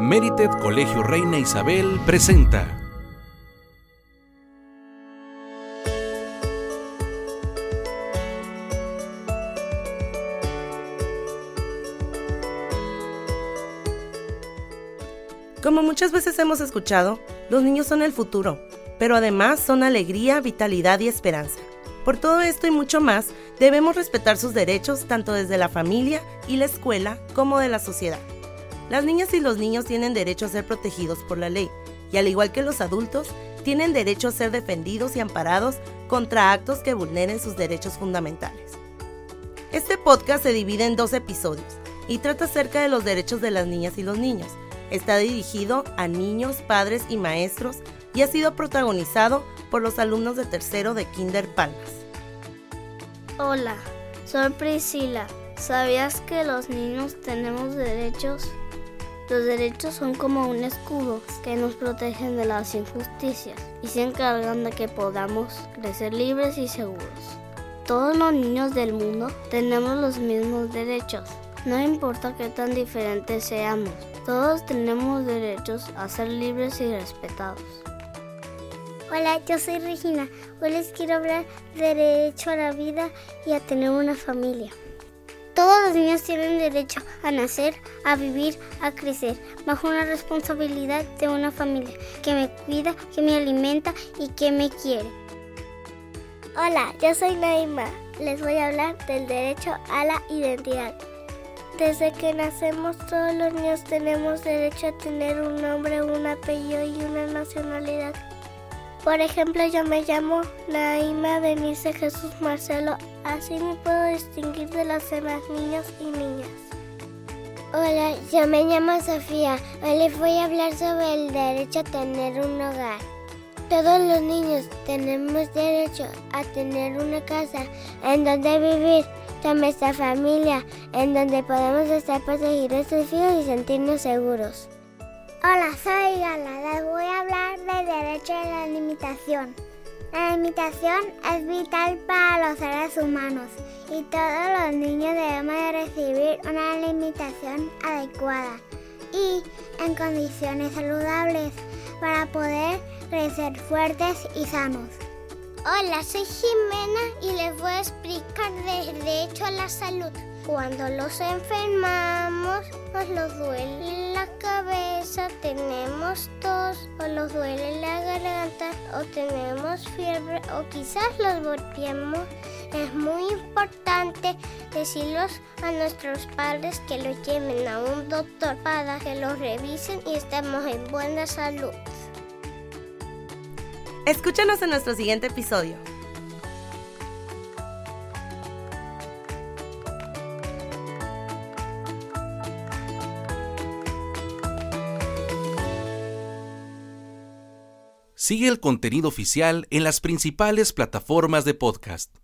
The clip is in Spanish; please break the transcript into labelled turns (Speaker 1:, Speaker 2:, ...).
Speaker 1: Merited Colegio Reina Isabel presenta.
Speaker 2: Como muchas veces hemos escuchado, los niños son el futuro, pero además son alegría, vitalidad y esperanza. Por todo esto y mucho más, debemos respetar sus derechos tanto desde la familia y la escuela como de la sociedad. Las niñas y los niños tienen derecho a ser protegidos por la ley y al igual que los adultos, tienen derecho a ser defendidos y amparados contra actos que vulneren sus derechos fundamentales. Este podcast se divide en dos episodios y trata acerca de los derechos de las niñas y los niños. Está dirigido a niños, padres y maestros y ha sido protagonizado por los alumnos de tercero de Kinder Palmas.
Speaker 3: Hola, soy Priscila. ¿Sabías que los niños tenemos derechos? Los derechos son como un escudo que nos protegen de las injusticias y se encargan de que podamos crecer libres y seguros. Todos los niños del mundo tenemos los mismos derechos, no importa qué tan diferentes seamos. Todos tenemos derechos a ser libres y respetados.
Speaker 4: Hola, yo soy Regina. Hoy les quiero hablar de derecho a la vida y a tener una familia. Todos los niños tienen derecho a nacer, a vivir, a crecer, bajo una responsabilidad de una familia que me cuida, que me alimenta y que me quiere.
Speaker 5: Hola, yo soy Naima. Les voy a hablar del derecho a la identidad. Desde que nacemos todos los niños tenemos derecho a tener un nombre, un apellido y una nacionalidad por ejemplo, yo me llamo Naima Denise Jesús Marcelo, así me puedo distinguir de los demás niños y niñas.
Speaker 6: Hola, yo me llamo Sofía. Hoy les voy a hablar sobre el derecho a tener un hogar. Todos los niños tenemos derecho a tener una casa en donde vivir con nuestra familia, en donde podemos estar protegidos y sentirnos seguros.
Speaker 7: Hola, soy Gala. Les voy a hablar del derecho a la limitación. La limitación es vital para los seres humanos y todos los niños debemos de recibir una limitación adecuada y en condiciones saludables para poder crecer fuertes y sanos.
Speaker 8: Hola, soy Jimena y les voy a explicar del derecho a la salud. Cuando los enfermamos, nos los duele la cabeza, tenemos tos o nos duele la garganta o tenemos fiebre o quizás los golpeemos. Es muy importante decirlos a nuestros padres que los lleven a un doctor para que los revisen y estemos en buena salud.
Speaker 2: Escúchanos en nuestro siguiente episodio.
Speaker 1: Sigue el contenido oficial en las principales plataformas de podcast.